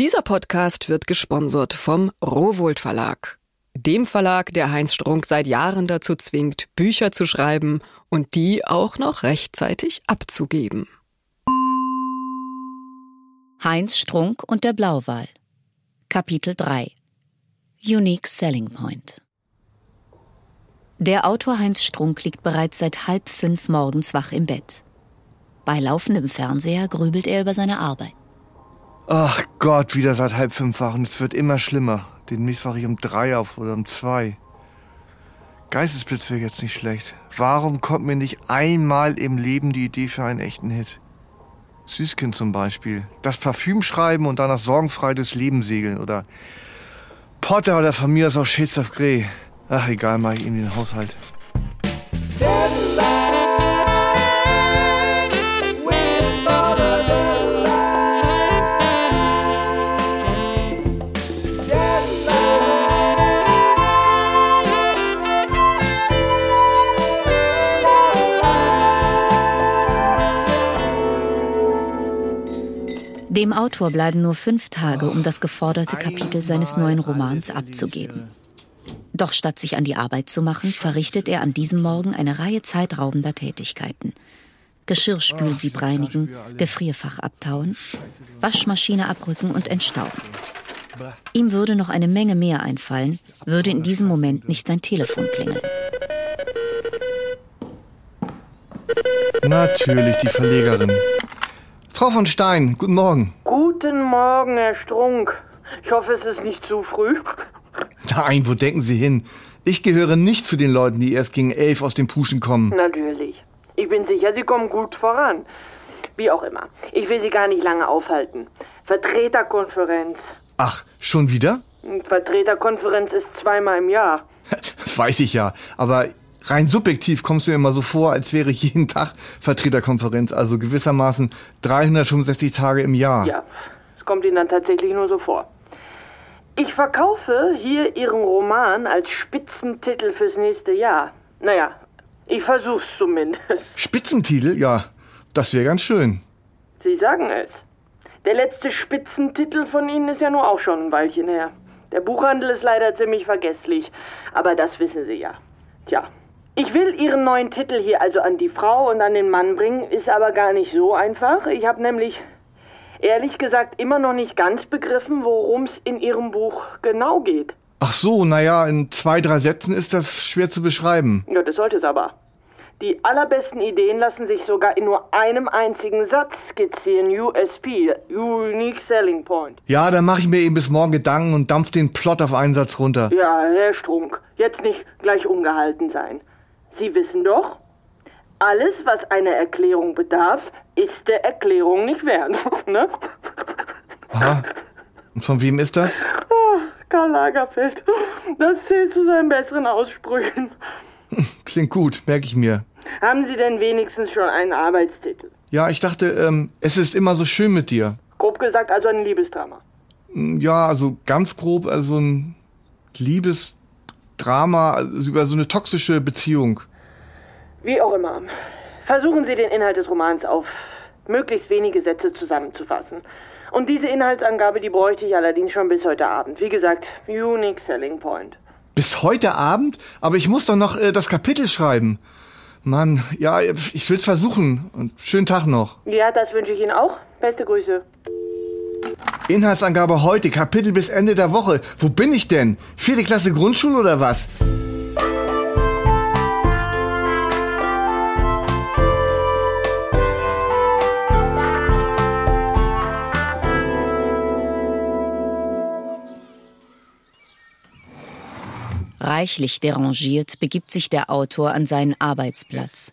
Dieser Podcast wird gesponsert vom Rowold Verlag. Dem Verlag, der Heinz Strunk seit Jahren dazu zwingt, Bücher zu schreiben und die auch noch rechtzeitig abzugeben. Heinz Strunk und der Blauwal. Kapitel 3 Unique Selling Point Der Autor Heinz Strunk liegt bereits seit halb fünf morgens wach im Bett. Bei laufendem Fernseher grübelt er über seine Arbeit. Ach Gott, wieder seit halb fünf wach es wird immer schlimmer. Demnächst wache ich um drei auf oder um zwei. Geistesblitz wäre jetzt nicht schlecht. Warum kommt mir nicht einmal im Leben die Idee für einen echten Hit? Süßkind zum Beispiel. Das Parfüm schreiben und danach sorgenfrei durchs Leben segeln. Oder Potter oder von mir aus auch Shades of Grey. Ach egal, mach ich ihm den Haushalt. Dem Autor bleiben nur fünf Tage, um das geforderte Kapitel seines neuen Romans abzugeben. Doch statt sich an die Arbeit zu machen, verrichtet er an diesem Morgen eine Reihe zeitraubender Tätigkeiten. Geschirrspülsieb reinigen, Gefrierfach abtauen, Waschmaschine abrücken und entstauben. Ihm würde noch eine Menge mehr einfallen, würde in diesem Moment nicht sein Telefon klingeln. Natürlich die Verlegerin. Frau von Stein, guten Morgen. Guten Morgen, Herr Strunk. Ich hoffe, es ist nicht zu früh. Nein, wo denken Sie hin? Ich gehöre nicht zu den Leuten, die erst gegen elf aus dem Puschen kommen. Natürlich. Ich bin sicher, Sie kommen gut voran. Wie auch immer. Ich will Sie gar nicht lange aufhalten. Vertreterkonferenz. Ach, schon wieder? Vertreterkonferenz ist zweimal im Jahr. Weiß ich ja, aber rein subjektiv kommst du mir immer so vor, als wäre jeden Tag Vertreterkonferenz, also gewissermaßen 365 Tage im Jahr. Ja, es kommt Ihnen dann tatsächlich nur so vor. Ich verkaufe hier Ihren Roman als Spitzentitel fürs nächste Jahr. Naja, ich versuch's zumindest. Spitzentitel? Ja, das wäre ganz schön. Sie sagen es. Der letzte Spitzentitel von Ihnen ist ja nur auch schon ein Weilchen her. Der Buchhandel ist leider ziemlich vergesslich, aber das wissen Sie ja. Tja, ich will Ihren neuen Titel hier also an die Frau und an den Mann bringen, ist aber gar nicht so einfach. Ich habe nämlich ehrlich gesagt immer noch nicht ganz begriffen, worum es in Ihrem Buch genau geht. Ach so, naja, in zwei, drei Sätzen ist das schwer zu beschreiben. Ja, das sollte es aber. Die allerbesten Ideen lassen sich sogar in nur einem einzigen Satz skizzieren. USP, Unique Selling Point. Ja, dann mache ich mir eben bis morgen Gedanken und dampf den Plot auf einen Satz runter. Ja, Herr Strunk, jetzt nicht gleich ungehalten sein. Sie wissen doch, alles, was eine Erklärung bedarf, ist der Erklärung nicht wert. ne? Aha. Und von wem ist das? Ah, Karl Lagerfeld. Das zählt zu seinen besseren Aussprüchen. Klingt gut, merke ich mir. Haben Sie denn wenigstens schon einen Arbeitstitel? Ja, ich dachte, ähm, es ist immer so schön mit dir. Grob gesagt also ein Liebesdrama. Ja, also ganz grob, also ein Liebesdrama also über so eine toxische Beziehung. Wie auch immer. Versuchen Sie den Inhalt des Romans auf möglichst wenige Sätze zusammenzufassen. Und diese Inhaltsangabe, die bräuchte ich allerdings schon bis heute Abend. Wie gesagt, Unique Selling Point. Bis heute Abend? Aber ich muss doch noch äh, das Kapitel schreiben. Mann, ja, ich will's versuchen. Und schönen Tag noch. Ja, das wünsche ich Ihnen auch. Beste Grüße. Inhaltsangabe heute, Kapitel bis Ende der Woche. Wo bin ich denn? Vierte Klasse Grundschule oder was? Reichlich derangiert begibt sich der Autor an seinen Arbeitsplatz.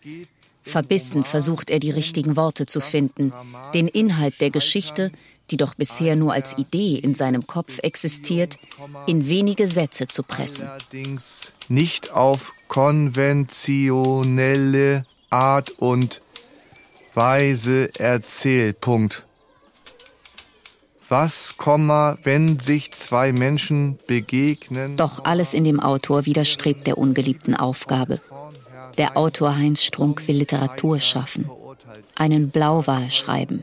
Verbissen versucht er die richtigen Worte zu finden, den Inhalt der Geschichte, die doch bisher nur als Idee in seinem Kopf existiert, in wenige Sätze zu pressen. Allerdings nicht auf konventionelle Art und Weise erzählt. Punkt. Was, wenn sich zwei Menschen begegnen? Doch alles in dem Autor widerstrebt der ungeliebten Aufgabe. Der Autor Heinz Strunk will Literatur schaffen, einen Blauwal schreiben.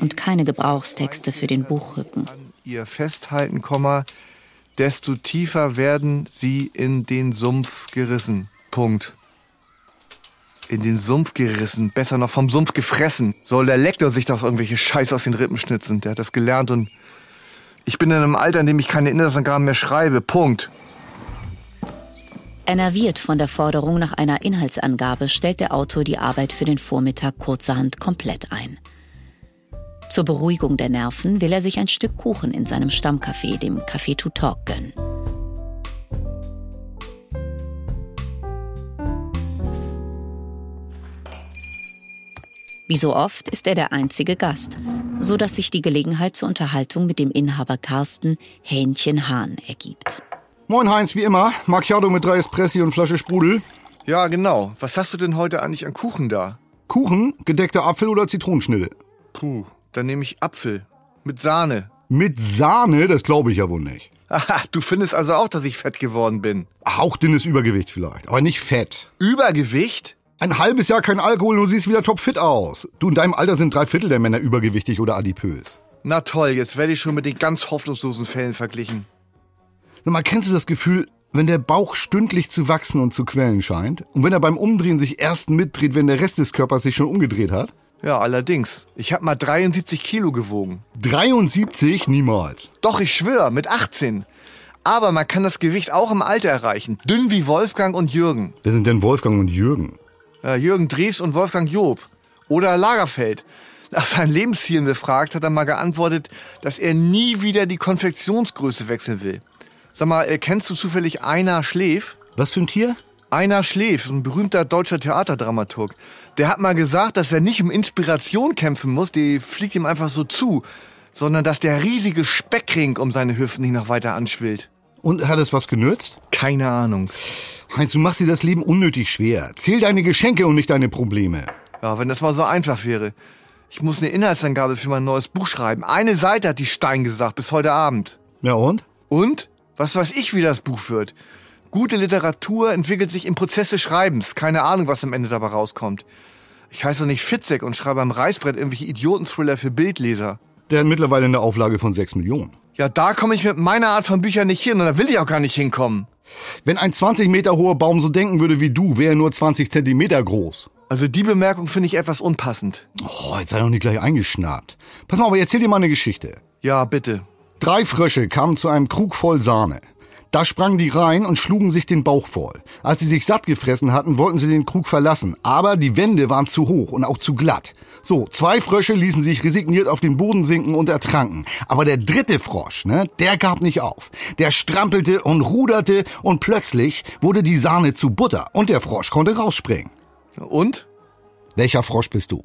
Und keine Gebrauchstexte für den Buchrücken. Ihr festhalten, Komma, desto tiefer werden sie in den Sumpf gerissen. Punkt. In den Sumpf gerissen, besser noch vom Sumpf gefressen. Soll der Lektor sich doch irgendwelche Scheiß aus den Rippen schnitzen. Der hat das gelernt und ich bin in einem Alter, in dem ich keine Inhaltsangaben mehr schreibe. Punkt. Enerviert von der Forderung nach einer Inhaltsangabe stellt der Autor die Arbeit für den Vormittag kurzerhand komplett ein. Zur Beruhigung der Nerven will er sich ein Stück Kuchen in seinem Stammcafé, dem Café to Talk, gönnen. Wie so oft ist er der einzige Gast, so dass sich die Gelegenheit zur Unterhaltung mit dem Inhaber Carsten Hähnchen Hahn ergibt. Moin Heinz, wie immer. Macchiato mit drei Espressi und Flasche Sprudel. Ja, genau. Was hast du denn heute eigentlich an Kuchen da? Kuchen, gedeckter Apfel oder Zitronenschnitte? Puh, dann nehme ich Apfel. Mit Sahne. Mit Sahne? Das glaube ich ja wohl nicht. Aha, du findest also auch, dass ich fett geworden bin. Hauchdünnes Übergewicht vielleicht, aber nicht fett. Übergewicht? Ein halbes Jahr kein Alkohol und du siehst wieder topfit aus. Du in deinem Alter sind drei Viertel der Männer übergewichtig oder adipös. Na toll, jetzt werde ich schon mit den ganz hoffnungslosen Fällen verglichen. Sag mal, kennst du das Gefühl, wenn der Bauch stündlich zu wachsen und zu quellen scheint und wenn er beim Umdrehen sich erst mitdreht, wenn der Rest des Körpers sich schon umgedreht hat? Ja, allerdings. Ich habe mal 73 Kilo gewogen. 73? Niemals. Doch, ich schwöre, mit 18. Aber man kann das Gewicht auch im Alter erreichen. Dünn wie Wolfgang und Jürgen. Wer sind denn Wolfgang und Jürgen? Ja, Jürgen Drews und Wolfgang Job. Oder Lagerfeld. Nach seinen Lebenszielen befragt, hat er mal geantwortet, dass er nie wieder die Konfektionsgröße wechseln will. Sag mal, äh, kennst du zufällig Einer Schläf? Was für ein Tier? Einer Schläf, ein berühmter deutscher Theaterdramaturg. Der hat mal gesagt, dass er nicht um Inspiration kämpfen muss, die fliegt ihm einfach so zu, sondern dass der riesige Speckring um seine Hüften nicht noch weiter anschwillt. Und hat es was genützt? Keine Ahnung. Heinz, du machst dir das Leben unnötig schwer. Zähl deine Geschenke und nicht deine Probleme. Ja, wenn das mal so einfach wäre. Ich muss eine Inhaltsangabe für mein neues Buch schreiben. Eine Seite hat die Stein gesagt, bis heute Abend. Ja und? Und? Was weiß ich, wie das Buch wird? Gute Literatur entwickelt sich im Prozess des Schreibens. Keine Ahnung, was am Ende dabei rauskommt. Ich heiße doch nicht Fitzek und schreibe am Reißbrett irgendwelche Idiotenthriller für Bildleser. Der hat mittlerweile eine Auflage von 6 Millionen. Ja, da komme ich mit meiner Art von Büchern nicht hin und da will ich auch gar nicht hinkommen. Wenn ein 20 Meter hoher Baum so denken würde wie du, wäre er nur 20 Zentimeter groß. Also die Bemerkung finde ich etwas unpassend. Oh, jetzt sei doch nicht gleich eingeschnappt. Pass mal, aber erzähl dir mal eine Geschichte. Ja, bitte. Drei Frösche kamen zu einem Krug voll Sahne. Da sprangen die rein und schlugen sich den Bauch voll. Als sie sich satt gefressen hatten, wollten sie den Krug verlassen. Aber die Wände waren zu hoch und auch zu glatt. So, zwei Frösche ließen sich resigniert auf den Boden sinken und ertranken. Aber der dritte Frosch, ne, der gab nicht auf. Der strampelte und ruderte und plötzlich wurde die Sahne zu Butter und der Frosch konnte rausspringen. Und? Welcher Frosch bist du?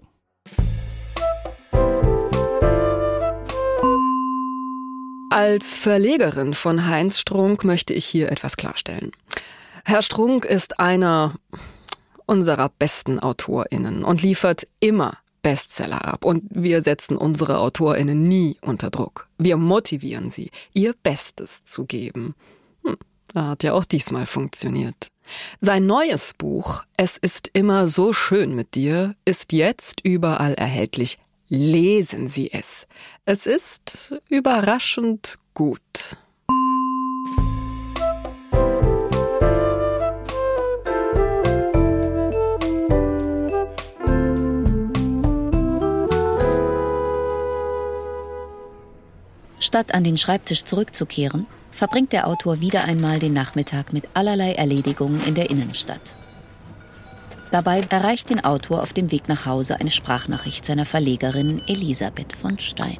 Als Verlegerin von Heinz Strunk möchte ich hier etwas klarstellen. Herr Strunk ist einer unserer besten AutorInnen und liefert immer Bestseller ab. Und wir setzen unsere AutorInnen nie unter Druck. Wir motivieren sie, ihr Bestes zu geben. Hm, hat ja auch diesmal funktioniert. Sein neues Buch Es ist immer so schön mit dir ist jetzt überall erhältlich. Lesen Sie es. Es ist überraschend gut. Statt an den Schreibtisch zurückzukehren, verbringt der Autor wieder einmal den Nachmittag mit allerlei Erledigungen in der Innenstadt. Dabei erreicht den Autor auf dem Weg nach Hause eine Sprachnachricht seiner Verlegerin Elisabeth von Stein.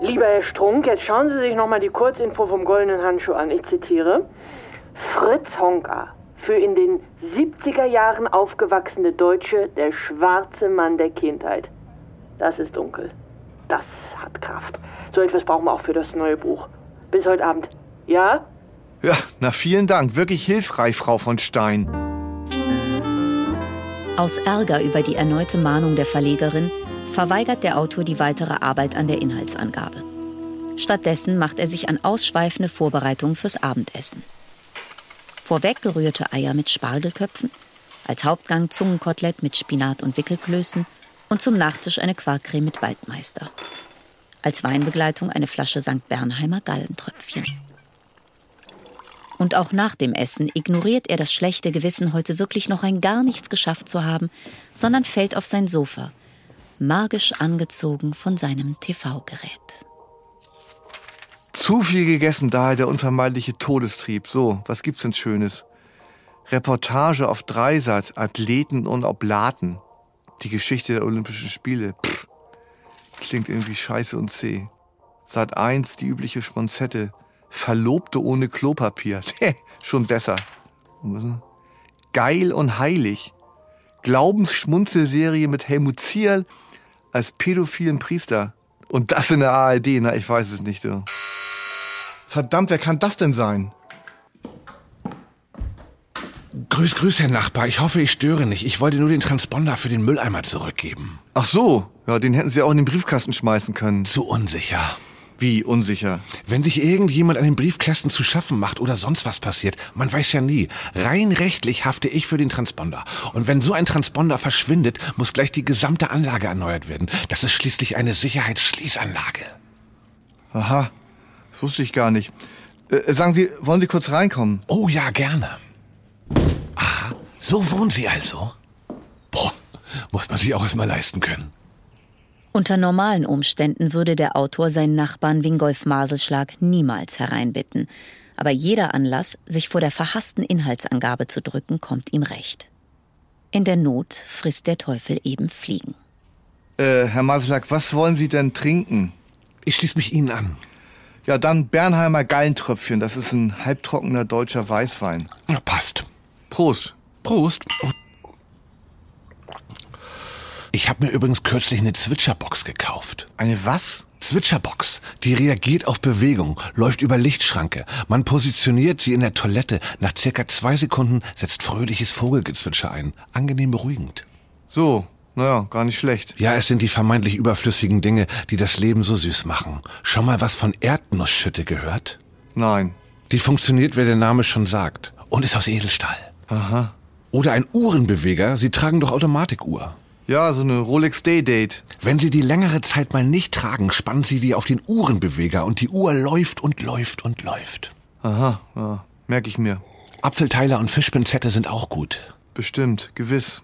Lieber Herr Strunk, jetzt schauen Sie sich nochmal die Kurzinfo vom Goldenen Handschuh an. Ich zitiere. Fritz Honka, für in den 70er Jahren aufgewachsene Deutsche der schwarze Mann der Kindheit. Das ist dunkel. Das hat Kraft. So etwas brauchen wir auch für das neue Buch. Bis heute Abend. Ja? Ja, na vielen Dank. Wirklich hilfreich, Frau von Stein. Aus Ärger über die erneute Mahnung der Verlegerin verweigert der Autor die weitere Arbeit an der Inhaltsangabe. Stattdessen macht er sich an ausschweifende Vorbereitungen fürs Abendessen. Vorweg gerührte Eier mit Spargelköpfen, als Hauptgang Zungenkotelett mit Spinat und Wickelklößen Und zum Nachtisch eine Quarkcreme mit Waldmeister. Als Weinbegleitung eine Flasche St. Bernheimer Gallentröpfchen. Und auch nach dem Essen ignoriert er das schlechte Gewissen, heute wirklich noch ein gar nichts geschafft zu haben, sondern fällt auf sein Sofa, magisch angezogen von seinem TV-Gerät. Zu viel gegessen, daher der unvermeidliche Todestrieb. So, was gibt's denn Schönes? Reportage auf Dreisat, Athleten und Oblaten. Die Geschichte der Olympischen Spiele. Pff, klingt irgendwie scheiße und zäh. Sat 1, die übliche Schmonzette. Verlobte ohne Klopapier. Schon besser. Geil und heilig. Glaubensschmunzelserie mit Helmut Zierl als pädophilen Priester. Und das in der ARD, na, ich weiß es nicht. So. Verdammt, wer kann das denn sein? Grüß, grüß, Herr Nachbar. Ich hoffe, ich störe nicht. Ich wollte nur den Transponder für den Mülleimer zurückgeben. Ach so, ja, den hätten Sie auch in den Briefkasten schmeißen können. Zu unsicher. Wie unsicher? Wenn sich irgendjemand an den Briefkästen zu schaffen macht oder sonst was passiert, man weiß ja nie. Rein rechtlich hafte ich für den Transponder. Und wenn so ein Transponder verschwindet, muss gleich die gesamte Anlage erneuert werden. Das ist schließlich eine Sicherheitsschließanlage. Aha, das wusste ich gar nicht. Äh, sagen Sie, wollen Sie kurz reinkommen? Oh ja, gerne. Aha, so wohnen Sie also? Boah, muss man sich auch erstmal leisten können. Unter normalen Umständen würde der Autor seinen Nachbarn Wingolf Maselschlag niemals hereinbitten. Aber jeder Anlass, sich vor der verhassten Inhaltsangabe zu drücken, kommt ihm recht. In der Not frisst der Teufel eben Fliegen. Äh, Herr Maselschlag, was wollen Sie denn trinken? Ich schließe mich Ihnen an. Ja, dann Bernheimer Gallentröpfchen. Das ist ein halbtrockener deutscher Weißwein. Ja, passt. Prost. Prost. Ich habe mir übrigens kürzlich eine Zwitscherbox gekauft. Eine was? Zwitscherbox. Die reagiert auf Bewegung, läuft über Lichtschranke. Man positioniert sie in der Toilette. Nach circa zwei Sekunden setzt fröhliches Vogelgezwitscher ein. Angenehm beruhigend. So, naja, gar nicht schlecht. Ja, es sind die vermeintlich überflüssigen Dinge, die das Leben so süß machen. Schon mal was von Erdnussschütte gehört? Nein. Die funktioniert, wie der Name schon sagt. Und ist aus Edelstahl. Aha. Oder ein Uhrenbeweger. Sie tragen doch Automatikuhr. Ja, so eine Rolex Day Date. Wenn Sie die längere Zeit mal nicht tragen, spannen Sie die auf den Uhrenbeweger und die Uhr läuft und läuft und läuft. Aha, ja, merke ich mir. Apfelteiler und Fischpinzette sind auch gut. Bestimmt, gewiss.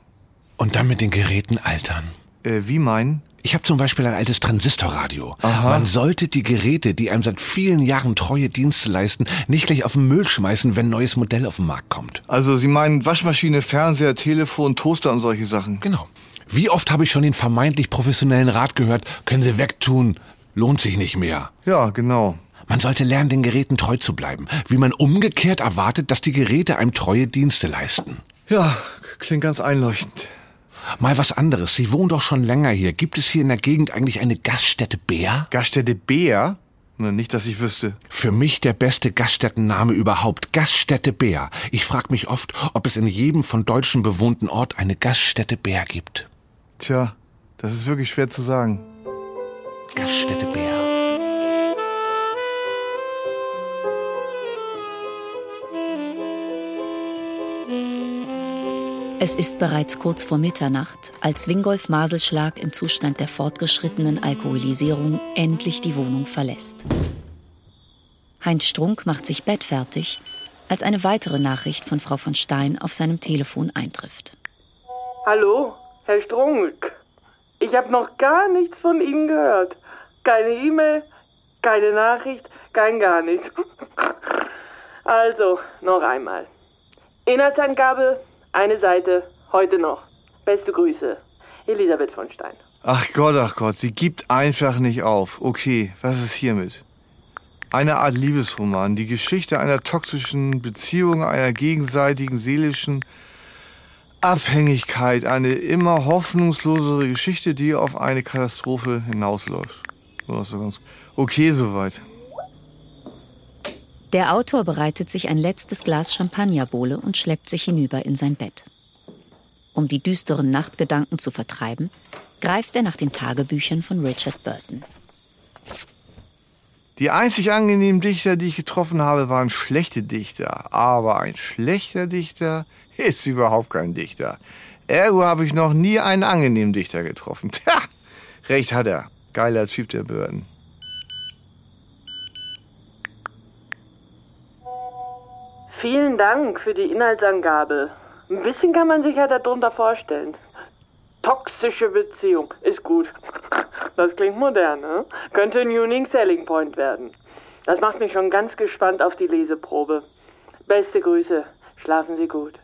Und dann mit den Geräten altern. Äh, wie meinen? Ich habe zum Beispiel ein altes Transistorradio. Aha. Man sollte die Geräte, die einem seit vielen Jahren treue Dienste leisten, nicht gleich auf den Müll schmeißen, wenn ein neues Modell auf den Markt kommt. Also Sie meinen Waschmaschine, Fernseher, Telefon, Toaster und solche Sachen. Genau. Wie oft habe ich schon den vermeintlich professionellen Rat gehört, können Sie wegtun, lohnt sich nicht mehr. Ja, genau. Man sollte lernen, den Geräten treu zu bleiben, wie man umgekehrt erwartet, dass die Geräte einem treue Dienste leisten. Ja, klingt ganz einleuchtend. Mal was anderes. Sie wohnen doch schon länger hier. Gibt es hier in der Gegend eigentlich eine Gaststätte Bär? Gaststätte Bär? Na, nicht, dass ich wüsste. Für mich der beste Gaststättenname überhaupt. Gaststätte Bär. Ich frage mich oft, ob es in jedem von Deutschen bewohnten Ort eine Gaststätte Bär gibt. Tja, das ist wirklich schwer zu sagen. Gaststätte Bär. Es ist bereits kurz vor Mitternacht, als Wingolf Maselschlag im Zustand der fortgeschrittenen Alkoholisierung endlich die Wohnung verlässt. Heinz Strunk macht sich bettfertig, als eine weitere Nachricht von Frau von Stein auf seinem Telefon eintrifft. Hallo, Herr Strunk. Ich habe noch gar nichts von Ihnen gehört. Keine E-Mail, keine Nachricht, kein gar nichts. Also, noch einmal. Inhaltsangabe, eine Seite, heute noch. Beste Grüße. Elisabeth von Stein. Ach Gott, ach Gott, sie gibt einfach nicht auf. Okay, was ist hiermit? Eine Art Liebesroman, die Geschichte einer toxischen Beziehung, einer gegenseitigen seelischen Abhängigkeit, eine immer hoffnungslosere Geschichte, die auf eine Katastrophe hinausläuft. So ist ganz okay soweit. Der Autor bereitet sich ein letztes Glas Champagnerbowle und schleppt sich hinüber in sein Bett. Um die düsteren Nachtgedanken zu vertreiben, greift er nach den Tagebüchern von Richard Burton. Die einzig angenehmen Dichter, die ich getroffen habe, waren schlechte Dichter. Aber ein schlechter Dichter ist überhaupt kein Dichter. Ergo habe ich noch nie einen angenehmen Dichter getroffen. Tja, recht hat er. Geiler Typ der Behörden. Vielen Dank für die Inhaltsangabe. Ein bisschen kann man sich ja darunter vorstellen. Toxische Beziehung ist gut. Das klingt modern, ne? Könnte ein Unique Selling Point werden. Das macht mich schon ganz gespannt auf die Leseprobe. Beste Grüße. Schlafen Sie gut.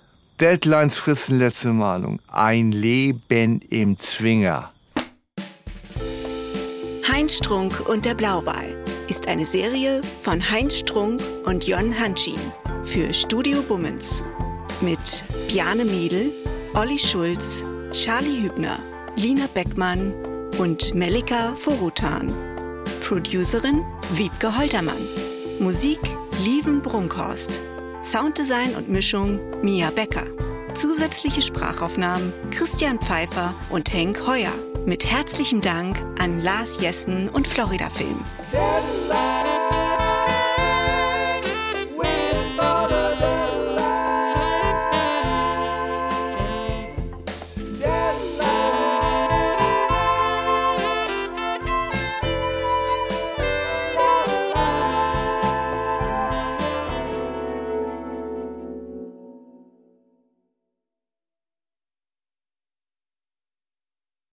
Deadlines fristen letzte Malung. Ein Leben im Zwinger. Heinz Strunk und der Blauwal ist eine Serie von Heinz Strunk und Jon Hanschin für Studio Bummens. Mit Bjane Miedl, Olli Schulz, Charlie Hübner, Lina Beckmann und Melika Forutan. Producerin Wiebke Holtermann. Musik Lieven Brunkhorst. Sounddesign und Mischung Mia Becker. Zusätzliche Sprachaufnahmen Christian Pfeiffer und Henk Heuer. Mit herzlichem Dank an Lars Jessen und Florida Film.